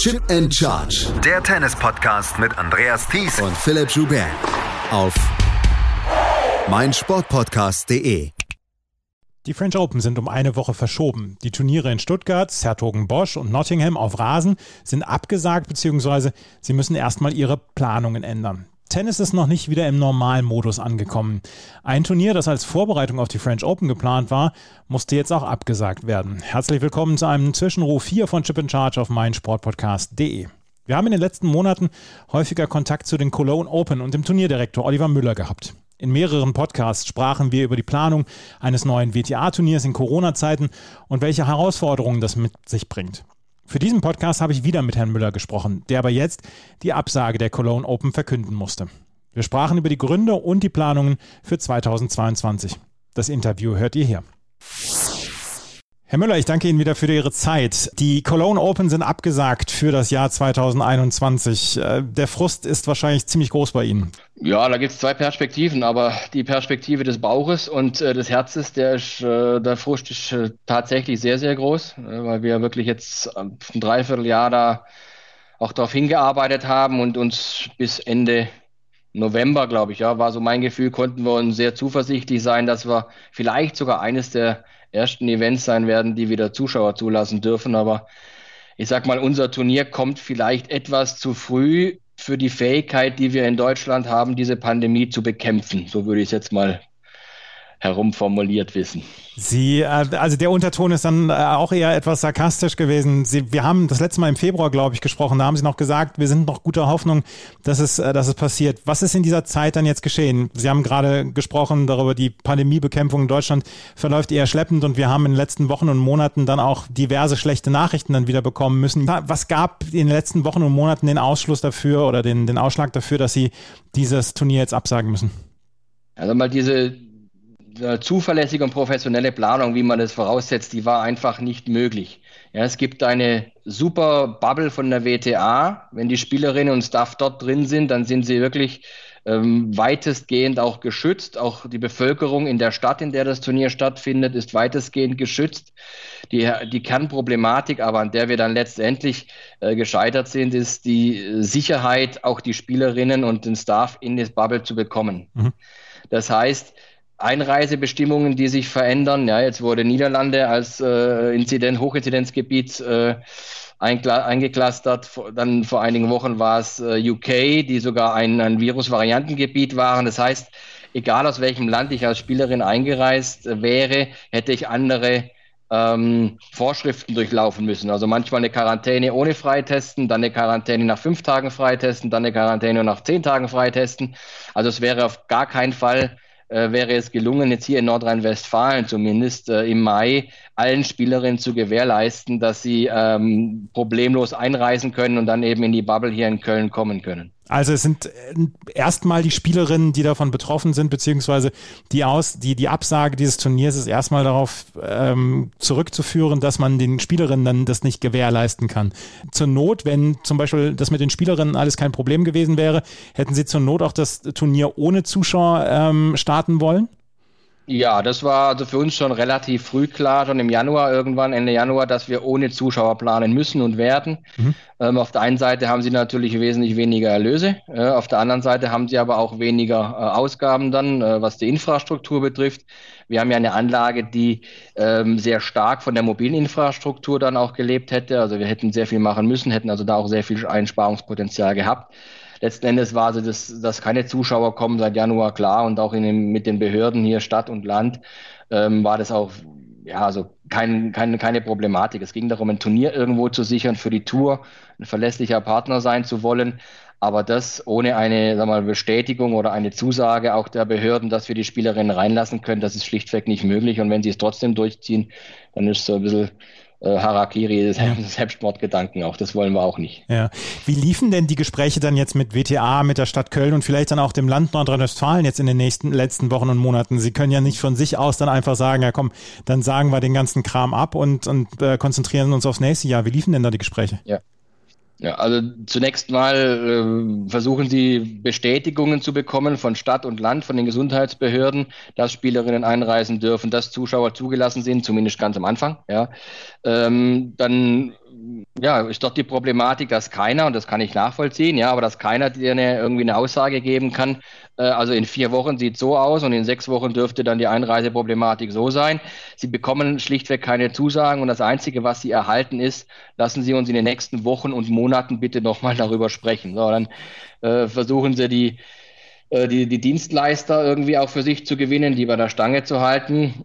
Chip and Charge. Der Tennis-Podcast mit Andreas Thies und Philipp Joubert. Auf meinsportpodcast.de. Die French Open sind um eine Woche verschoben. Die Turniere in Stuttgart, Sertogenbosch und Nottingham auf Rasen sind abgesagt bzw. sie müssen erstmal ihre Planungen ändern. Tennis ist noch nicht wieder im Normalmodus angekommen. Ein Turnier, das als Vorbereitung auf die French Open geplant war, musste jetzt auch abgesagt werden. Herzlich willkommen zu einem Zwischenruf hier von Chip in Charge auf meinsportpodcast.de. Wir haben in den letzten Monaten häufiger Kontakt zu den Cologne Open und dem Turnierdirektor Oliver Müller gehabt. In mehreren Podcasts sprachen wir über die Planung eines neuen WTA-Turniers in Corona-Zeiten und welche Herausforderungen das mit sich bringt. Für diesen Podcast habe ich wieder mit Herrn Müller gesprochen, der aber jetzt die Absage der Cologne Open verkünden musste. Wir sprachen über die Gründe und die Planungen für 2022. Das Interview hört ihr hier. Herr Müller, ich danke Ihnen wieder für Ihre Zeit. Die Cologne Open sind abgesagt für das Jahr 2021. Äh, der Frust ist wahrscheinlich ziemlich groß bei Ihnen. Ja, da gibt es zwei Perspektiven, aber die Perspektive des Bauches und äh, des Herzens, der, ist, äh, der Frust ist äh, tatsächlich sehr, sehr groß, äh, weil wir wirklich jetzt ein Dreivierteljahr da auch darauf hingearbeitet haben und uns bis Ende November, glaube ich, ja, war so mein Gefühl, konnten wir uns sehr zuversichtlich sein, dass wir vielleicht sogar eines der ersten Events sein werden, die wieder Zuschauer zulassen dürfen. Aber ich sag mal, unser Turnier kommt vielleicht etwas zu früh für die Fähigkeit, die wir in Deutschland haben, diese Pandemie zu bekämpfen. So würde ich es jetzt mal herumformuliert wissen. Sie, äh, also der Unterton ist dann äh, auch eher etwas sarkastisch gewesen. Sie, wir haben das letzte Mal im Februar, glaube ich, gesprochen. Da haben Sie noch gesagt, wir sind noch guter Hoffnung, dass es, äh, dass es passiert. Was ist in dieser Zeit dann jetzt geschehen? Sie haben gerade gesprochen darüber, die Pandemiebekämpfung in Deutschland verläuft eher schleppend und wir haben in den letzten Wochen und Monaten dann auch diverse schlechte Nachrichten dann wieder bekommen müssen. Was gab in den letzten Wochen und Monaten den Ausschluss dafür oder den, den Ausschlag dafür, dass Sie dieses Turnier jetzt absagen müssen? Also mal diese zuverlässige und professionelle Planung, wie man es voraussetzt, die war einfach nicht möglich. Ja, es gibt eine super Bubble von der WTA. Wenn die Spielerinnen und Staff dort drin sind, dann sind sie wirklich ähm, weitestgehend auch geschützt. Auch die Bevölkerung in der Stadt, in der das Turnier stattfindet, ist weitestgehend geschützt. Die, die Kernproblematik, aber an der wir dann letztendlich äh, gescheitert sind, ist die Sicherheit, auch die Spielerinnen und den Staff in das Bubble zu bekommen. Mhm. Das heißt, Einreisebestimmungen, die sich verändern. Ja, jetzt wurde Niederlande als äh, Inzident, Hochinzidenzgebiet äh, eingeklustert. Dann vor einigen Wochen war es äh, UK, die sogar ein, ein Virusvariantengebiet waren. Das heißt, egal aus welchem Land ich als Spielerin eingereist wäre, hätte ich andere ähm, Vorschriften durchlaufen müssen. Also manchmal eine Quarantäne ohne Freitesten, dann eine Quarantäne nach fünf Tagen Freitesten, dann eine Quarantäne nach zehn Tagen Freitesten. Also es wäre auf gar keinen Fall wäre es gelungen, jetzt hier in Nordrhein-Westfalen zumindest äh, im Mai allen Spielerinnen zu gewährleisten, dass sie ähm, problemlos einreisen können und dann eben in die Bubble hier in Köln kommen können. Also es sind äh, erstmal die Spielerinnen, die davon betroffen sind, beziehungsweise die aus, die, die Absage dieses Turniers ist erstmal darauf ähm, zurückzuführen, dass man den Spielerinnen dann das nicht gewährleisten kann. Zur Not, wenn zum Beispiel das mit den Spielerinnen alles kein Problem gewesen wäre, hätten sie zur Not auch das Turnier ohne Zuschauer ähm, starten wollen? Ja, das war also für uns schon relativ früh klar, schon im Januar, irgendwann Ende Januar, dass wir ohne Zuschauer planen müssen und werden. Mhm. Ähm, auf der einen Seite haben sie natürlich wesentlich weniger Erlöse, äh, auf der anderen Seite haben sie aber auch weniger äh, Ausgaben dann, äh, was die Infrastruktur betrifft. Wir haben ja eine Anlage, die ähm, sehr stark von der mobilen Infrastruktur dann auch gelebt hätte. Also wir hätten sehr viel machen müssen, hätten also da auch sehr viel Einsparungspotenzial gehabt letzten Endes war also, dass, dass keine Zuschauer kommen seit Januar klar und auch in dem, mit den Behörden hier Stadt und Land ähm, war das auch ja, also kein, kein, keine Problematik. Es ging darum, ein Turnier irgendwo zu sichern für die Tour, ein verlässlicher Partner sein zu wollen. Aber das ohne eine sag mal, Bestätigung oder eine Zusage auch der Behörden, dass wir die Spielerinnen reinlassen können, das ist schlichtweg nicht möglich. Und wenn sie es trotzdem durchziehen, dann ist es so ein bisschen äh, Harakiri, das ja. Selbstmordgedanken auch. Das wollen wir auch nicht. Ja. Wie liefen denn die Gespräche dann jetzt mit WTA, mit der Stadt Köln und vielleicht dann auch dem Land Nordrhein-Westfalen jetzt in den nächsten letzten Wochen und Monaten? Sie können ja nicht von sich aus dann einfach sagen, ja komm, dann sagen wir den ganzen Kram ab und, und äh, konzentrieren uns aufs nächste Jahr. Wie liefen denn da die Gespräche? Ja. Ja, also zunächst mal äh, versuchen sie Bestätigungen zu bekommen von Stadt und Land, von den Gesundheitsbehörden, dass Spielerinnen einreisen dürfen, dass Zuschauer zugelassen sind, zumindest ganz am Anfang. Ja. Ähm, dann ja, ist dort die Problematik, dass keiner, und das kann ich nachvollziehen, ja, aber dass keiner dir eine, irgendwie eine Aussage geben kann, äh, also in vier Wochen sieht es so aus und in sechs Wochen dürfte dann die Einreiseproblematik so sein. Sie bekommen schlichtweg keine Zusagen und das Einzige, was sie erhalten ist, lassen Sie uns in den nächsten Wochen und Monaten bitte nochmal darüber sprechen. So, dann äh, versuchen Sie die, äh, die, die Dienstleister irgendwie auch für sich zu gewinnen, die bei der Stange zu halten.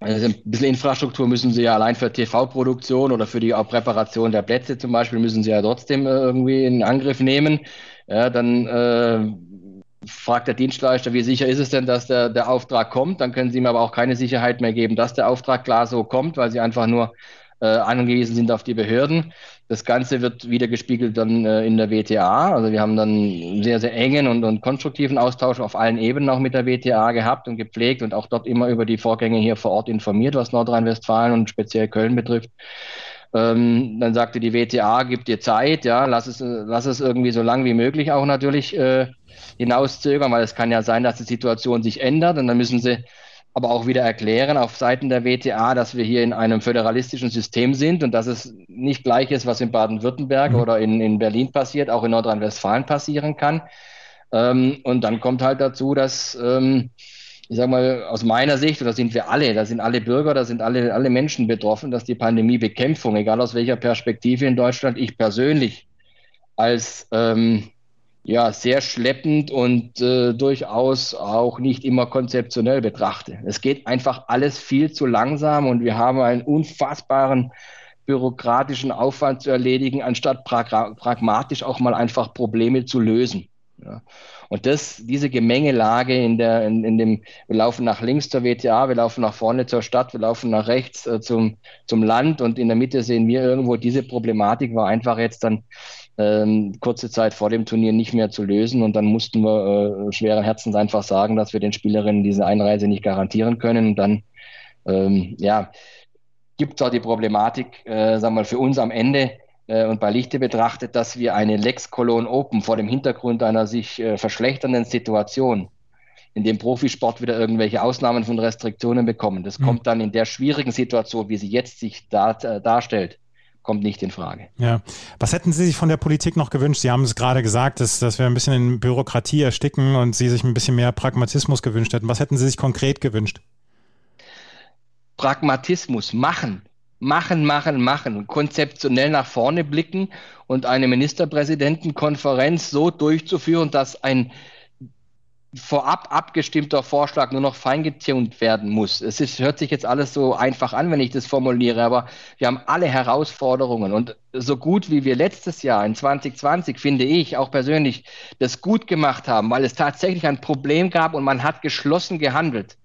Also ein bisschen Infrastruktur müssen sie ja allein für TV-Produktion oder für die Präparation der Plätze zum Beispiel müssen sie ja trotzdem äh, irgendwie in Angriff nehmen. Ja, dann äh, fragt der Dienstleister, wie sicher ist es denn, dass der, der Auftrag kommt? Dann können sie ihm aber auch keine Sicherheit mehr geben, dass der Auftrag klar so kommt, weil sie einfach nur äh, angewiesen sind auf die Behörden. Das Ganze wird wieder gespiegelt dann äh, in der WTA. Also wir haben dann sehr, sehr engen und, und konstruktiven Austausch auf allen Ebenen auch mit der WTA gehabt und gepflegt und auch dort immer über die Vorgänge hier vor Ort informiert, was Nordrhein-Westfalen und speziell Köln betrifft. Ähm, dann sagte die WTA, gib dir Zeit, ja, lass es, lass es irgendwie so lang wie möglich auch natürlich äh, hinauszögern, weil es kann ja sein, dass die Situation sich ändert und dann müssen sie aber auch wieder erklären auf Seiten der WTA, dass wir hier in einem föderalistischen System sind und dass es nicht gleich ist, was in Baden-Württemberg mhm. oder in, in Berlin passiert, auch in Nordrhein-Westfalen passieren kann. Ähm, und dann kommt halt dazu, dass, ähm, ich sage mal, aus meiner Sicht, und da sind wir alle, da sind alle Bürger, da sind alle, alle Menschen betroffen, dass die Pandemiebekämpfung, egal aus welcher Perspektive in Deutschland, ich persönlich als ähm, ja, sehr schleppend und äh, durchaus auch nicht immer konzeptionell betrachte. Es geht einfach alles viel zu langsam und wir haben einen unfassbaren bürokratischen Aufwand zu erledigen, anstatt pragmatisch auch mal einfach Probleme zu lösen. Ja. Und das, diese Gemengelage in der, in, in, dem, wir laufen nach links zur WTA, wir laufen nach vorne zur Stadt, wir laufen nach rechts äh, zum, zum Land und in der Mitte sehen wir irgendwo, diese Problematik war einfach jetzt dann ähm, kurze Zeit vor dem Turnier nicht mehr zu lösen. Und dann mussten wir äh, schweren Herzens einfach sagen, dass wir den Spielerinnen diese Einreise nicht garantieren können. Und dann, ähm, ja, gibt es auch die Problematik, äh, sagen wir mal, für uns am Ende und bei Lichte betrachtet, dass wir eine Lex Cologne Open vor dem Hintergrund einer sich äh, verschlechternden Situation in dem Profisport wieder irgendwelche Ausnahmen von Restriktionen bekommen. Das mhm. kommt dann in der schwierigen Situation, wie sie jetzt sich da, äh, darstellt, kommt nicht in Frage. Ja. Was hätten Sie sich von der Politik noch gewünscht? Sie haben es gerade gesagt, dass, dass wir ein bisschen in Bürokratie ersticken und Sie sich ein bisschen mehr Pragmatismus gewünscht hätten. Was hätten Sie sich konkret gewünscht? Pragmatismus, machen, machen, machen, machen, konzeptionell nach vorne blicken und eine Ministerpräsidentenkonferenz so durchzuführen, dass ein vorab abgestimmter Vorschlag nur noch feingetunt werden muss. Es ist, hört sich jetzt alles so einfach an, wenn ich das formuliere, aber wir haben alle Herausforderungen. Und so gut wie wir letztes Jahr in 2020, finde ich auch persönlich, das gut gemacht haben, weil es tatsächlich ein Problem gab und man hat geschlossen gehandelt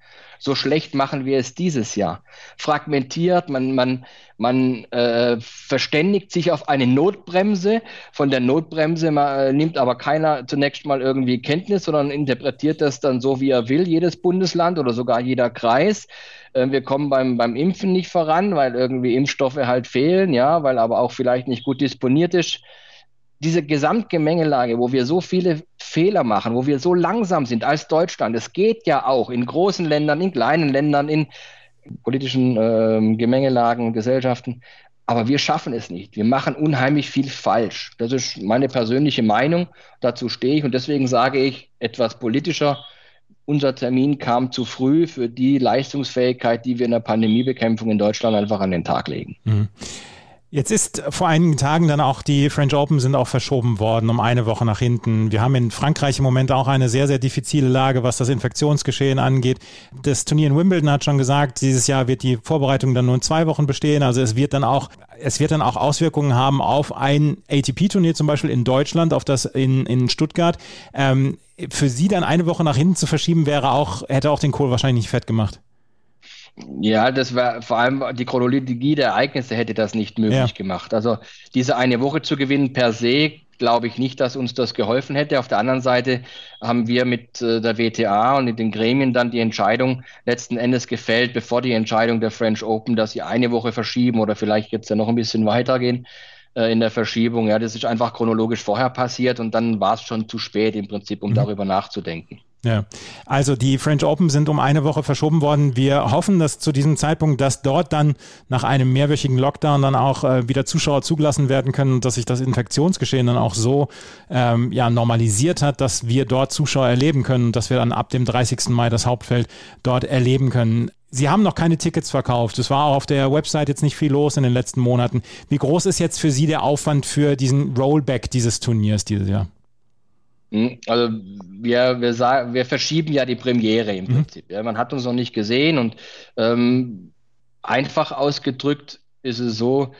so schlecht machen wir es dieses Jahr. Fragmentiert, man, man, man äh, verständigt sich auf eine Notbremse. Von der Notbremse äh, nimmt aber keiner zunächst mal irgendwie Kenntnis, sondern interpretiert das dann so, wie er will, jedes Bundesland oder sogar jeder Kreis. Äh, wir kommen beim, beim Impfen nicht voran, weil irgendwie Impfstoffe halt fehlen, ja, weil aber auch vielleicht nicht gut disponiert ist diese Gesamtgemengelage, wo wir so viele Fehler machen, wo wir so langsam sind als Deutschland, es geht ja auch in großen Ländern, in kleinen Ländern, in politischen äh, Gemengelagen, Gesellschaften, aber wir schaffen es nicht. Wir machen unheimlich viel falsch. Das ist meine persönliche Meinung. Dazu stehe ich und deswegen sage ich etwas politischer. Unser Termin kam zu früh für die Leistungsfähigkeit, die wir in der Pandemiebekämpfung in Deutschland einfach an den Tag legen. Mhm. Jetzt ist vor einigen Tagen dann auch die French Open sind auch verschoben worden um eine Woche nach hinten. Wir haben in Frankreich im Moment auch eine sehr, sehr diffizile Lage, was das Infektionsgeschehen angeht. Das Turnier in Wimbledon hat schon gesagt, dieses Jahr wird die Vorbereitung dann nur in zwei Wochen bestehen. Also es wird dann auch, es wird dann auch Auswirkungen haben auf ein ATP-Turnier zum Beispiel in Deutschland, auf das in, in Stuttgart. Ähm, für Sie dann eine Woche nach hinten zu verschieben, wäre auch, hätte auch den Kohl wahrscheinlich nicht fett gemacht. Ja, das war vor allem die Chronologie der Ereignisse hätte das nicht möglich ja. gemacht. Also diese eine Woche zu gewinnen per se, glaube ich nicht, dass uns das geholfen hätte. Auf der anderen Seite haben wir mit äh, der WTA und mit den Gremien dann die Entscheidung letzten Endes gefällt, bevor die Entscheidung der French Open, dass sie eine Woche verschieben oder vielleicht jetzt ja noch ein bisschen weitergehen äh, in der Verschiebung. Ja, das ist einfach chronologisch vorher passiert und dann war es schon zu spät im Prinzip, um mhm. darüber nachzudenken. Ja, also die French Open sind um eine Woche verschoben worden. Wir hoffen, dass zu diesem Zeitpunkt, dass dort dann nach einem mehrwöchigen Lockdown dann auch äh, wieder Zuschauer zugelassen werden können und dass sich das Infektionsgeschehen dann auch so ähm, ja, normalisiert hat, dass wir dort Zuschauer erleben können und dass wir dann ab dem 30. Mai das Hauptfeld dort erleben können. Sie haben noch keine Tickets verkauft. Es war auch auf der Website jetzt nicht viel los in den letzten Monaten. Wie groß ist jetzt für Sie der Aufwand für diesen Rollback dieses Turniers dieses Jahr? Hm, also wir, wir, sagen, wir verschieben ja die Premiere im mhm. Prinzip. Ja, man hat uns noch nicht gesehen und ähm, einfach ausgedrückt ist es so,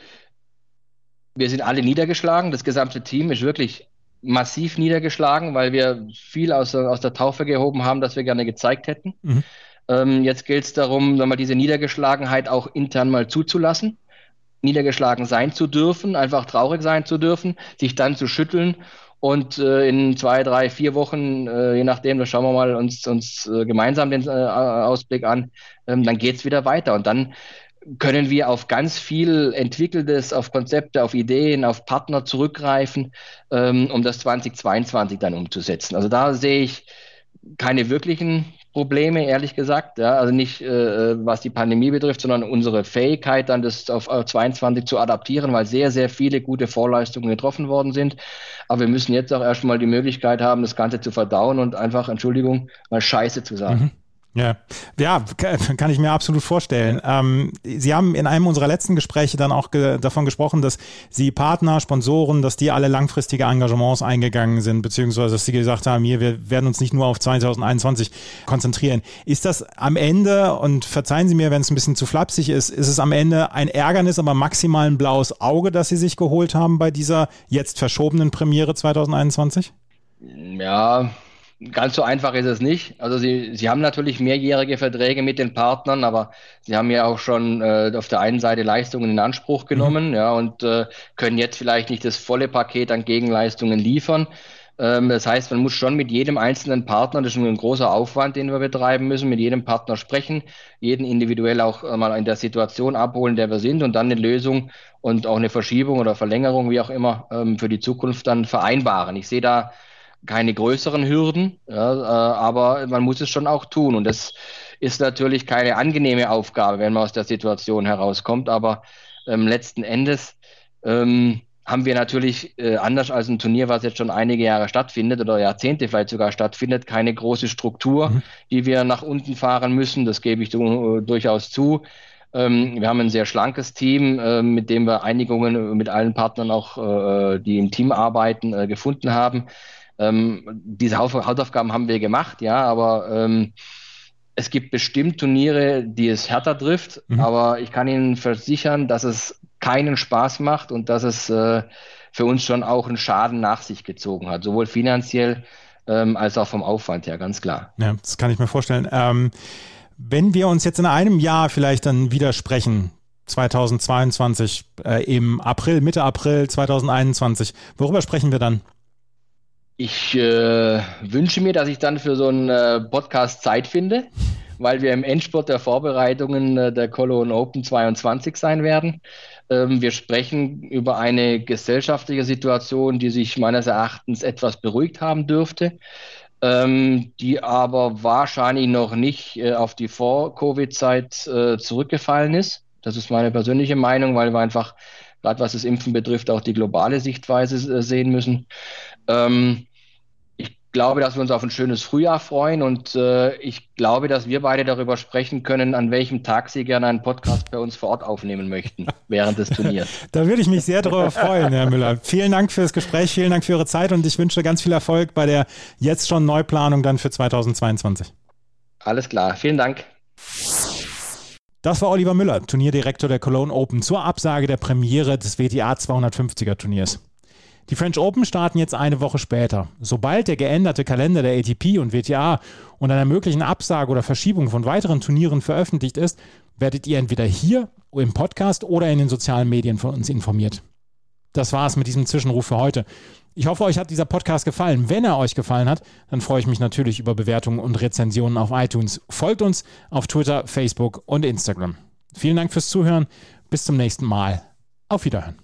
wir sind alle niedergeschlagen. Das gesamte Team ist wirklich massiv niedergeschlagen, weil wir viel aus, aus der Taufe gehoben haben, das wir gerne gezeigt hätten. Mhm. Ähm, jetzt gilt es darum, mal diese Niedergeschlagenheit auch intern mal zuzulassen niedergeschlagen sein zu dürfen, einfach traurig sein zu dürfen, sich dann zu schütteln und äh, in zwei, drei, vier Wochen, äh, je nachdem, da schauen wir mal uns, uns äh, gemeinsam den äh, Ausblick an, ähm, dann geht es wieder weiter. Und dann können wir auf ganz viel Entwickeltes, auf Konzepte, auf Ideen, auf Partner zurückgreifen, ähm, um das 2022 dann umzusetzen. Also da sehe ich keine wirklichen Probleme, ehrlich gesagt. Ja, also nicht, äh, was die Pandemie betrifft, sondern unsere Fähigkeit, dann das auf 22 zu adaptieren, weil sehr, sehr viele gute Vorleistungen getroffen worden sind. Aber wir müssen jetzt auch erstmal die Möglichkeit haben, das Ganze zu verdauen und einfach, Entschuldigung, mal Scheiße zu sagen. Mhm. Ja, ja, kann ich mir absolut vorstellen. Ähm, Sie haben in einem unserer letzten Gespräche dann auch ge davon gesprochen, dass Sie Partner, Sponsoren, dass die alle langfristige Engagements eingegangen sind, beziehungsweise dass Sie gesagt haben, hier, wir werden uns nicht nur auf 2021 konzentrieren. Ist das am Ende, und verzeihen Sie mir, wenn es ein bisschen zu flapsig ist, ist es am Ende ein Ärgernis, aber maximal ein blaues Auge, das Sie sich geholt haben bei dieser jetzt verschobenen Premiere 2021? Ja, Ganz so einfach ist es nicht. Also sie, sie haben natürlich mehrjährige Verträge mit den Partnern, aber sie haben ja auch schon äh, auf der einen Seite Leistungen in Anspruch genommen, mhm. ja, und äh, können jetzt vielleicht nicht das volle Paket an Gegenleistungen liefern. Ähm, das heißt, man muss schon mit jedem einzelnen Partner, das ist ein großer Aufwand, den wir betreiben müssen, mit jedem Partner sprechen, jeden individuell auch äh, mal in der Situation abholen, der wir sind und dann eine Lösung und auch eine Verschiebung oder Verlängerung, wie auch immer, ähm, für die Zukunft dann vereinbaren. Ich sehe da keine größeren Hürden, ja, äh, aber man muss es schon auch tun. Und das ist natürlich keine angenehme Aufgabe, wenn man aus der Situation herauskommt. Aber ähm, letzten Endes ähm, haben wir natürlich äh, anders als ein Turnier, was jetzt schon einige Jahre stattfindet oder Jahrzehnte vielleicht sogar stattfindet, keine große Struktur, mhm. die wir nach unten fahren müssen. Das gebe ich du, durchaus zu. Ähm, wir haben ein sehr schlankes Team, äh, mit dem wir Einigungen mit allen Partnern auch, äh, die im Team arbeiten, äh, gefunden haben. Ähm, diese Hausaufgaben haben wir gemacht, ja, aber ähm, es gibt bestimmt Turniere, die es härter trifft, mhm. aber ich kann Ihnen versichern, dass es keinen Spaß macht und dass es äh, für uns schon auch einen Schaden nach sich gezogen hat, sowohl finanziell ähm, als auch vom Aufwand her, ganz klar. Ja, das kann ich mir vorstellen. Ähm, wenn wir uns jetzt in einem Jahr vielleicht dann widersprechen, 2022, äh, im April, Mitte April 2021, worüber sprechen wir dann? Ich äh, wünsche mir, dass ich dann für so einen äh, Podcast Zeit finde, weil wir im Endspurt der Vorbereitungen äh, der Cologne Open 22 sein werden. Ähm, wir sprechen über eine gesellschaftliche Situation, die sich meines Erachtens etwas beruhigt haben dürfte, ähm, die aber wahrscheinlich noch nicht äh, auf die Vor-Covid-Zeit äh, zurückgefallen ist. Das ist meine persönliche Meinung, weil wir einfach, gerade was das Impfen betrifft, auch die globale Sichtweise äh, sehen müssen. Ähm, ich glaube, dass wir uns auf ein schönes Frühjahr freuen und äh, ich glaube, dass wir beide darüber sprechen können, an welchem Tag Sie gerne einen Podcast bei uns vor Ort aufnehmen möchten während des Turniers. da würde ich mich sehr darüber freuen, Herr Müller. Vielen Dank für das Gespräch, vielen Dank für Ihre Zeit und ich wünsche ganz viel Erfolg bei der jetzt schon Neuplanung dann für 2022. Alles klar, vielen Dank. Das war Oliver Müller, Turnierdirektor der Cologne Open zur Absage der Premiere des WTA 250er Turniers. Die French Open starten jetzt eine Woche später. Sobald der geänderte Kalender der ATP und WTA und einer möglichen Absage oder Verschiebung von weiteren Turnieren veröffentlicht ist, werdet ihr entweder hier im Podcast oder in den sozialen Medien von uns informiert. Das war es mit diesem Zwischenruf für heute. Ich hoffe, euch hat dieser Podcast gefallen. Wenn er euch gefallen hat, dann freue ich mich natürlich über Bewertungen und Rezensionen auf iTunes. Folgt uns auf Twitter, Facebook und Instagram. Vielen Dank fürs Zuhören. Bis zum nächsten Mal. Auf Wiederhören.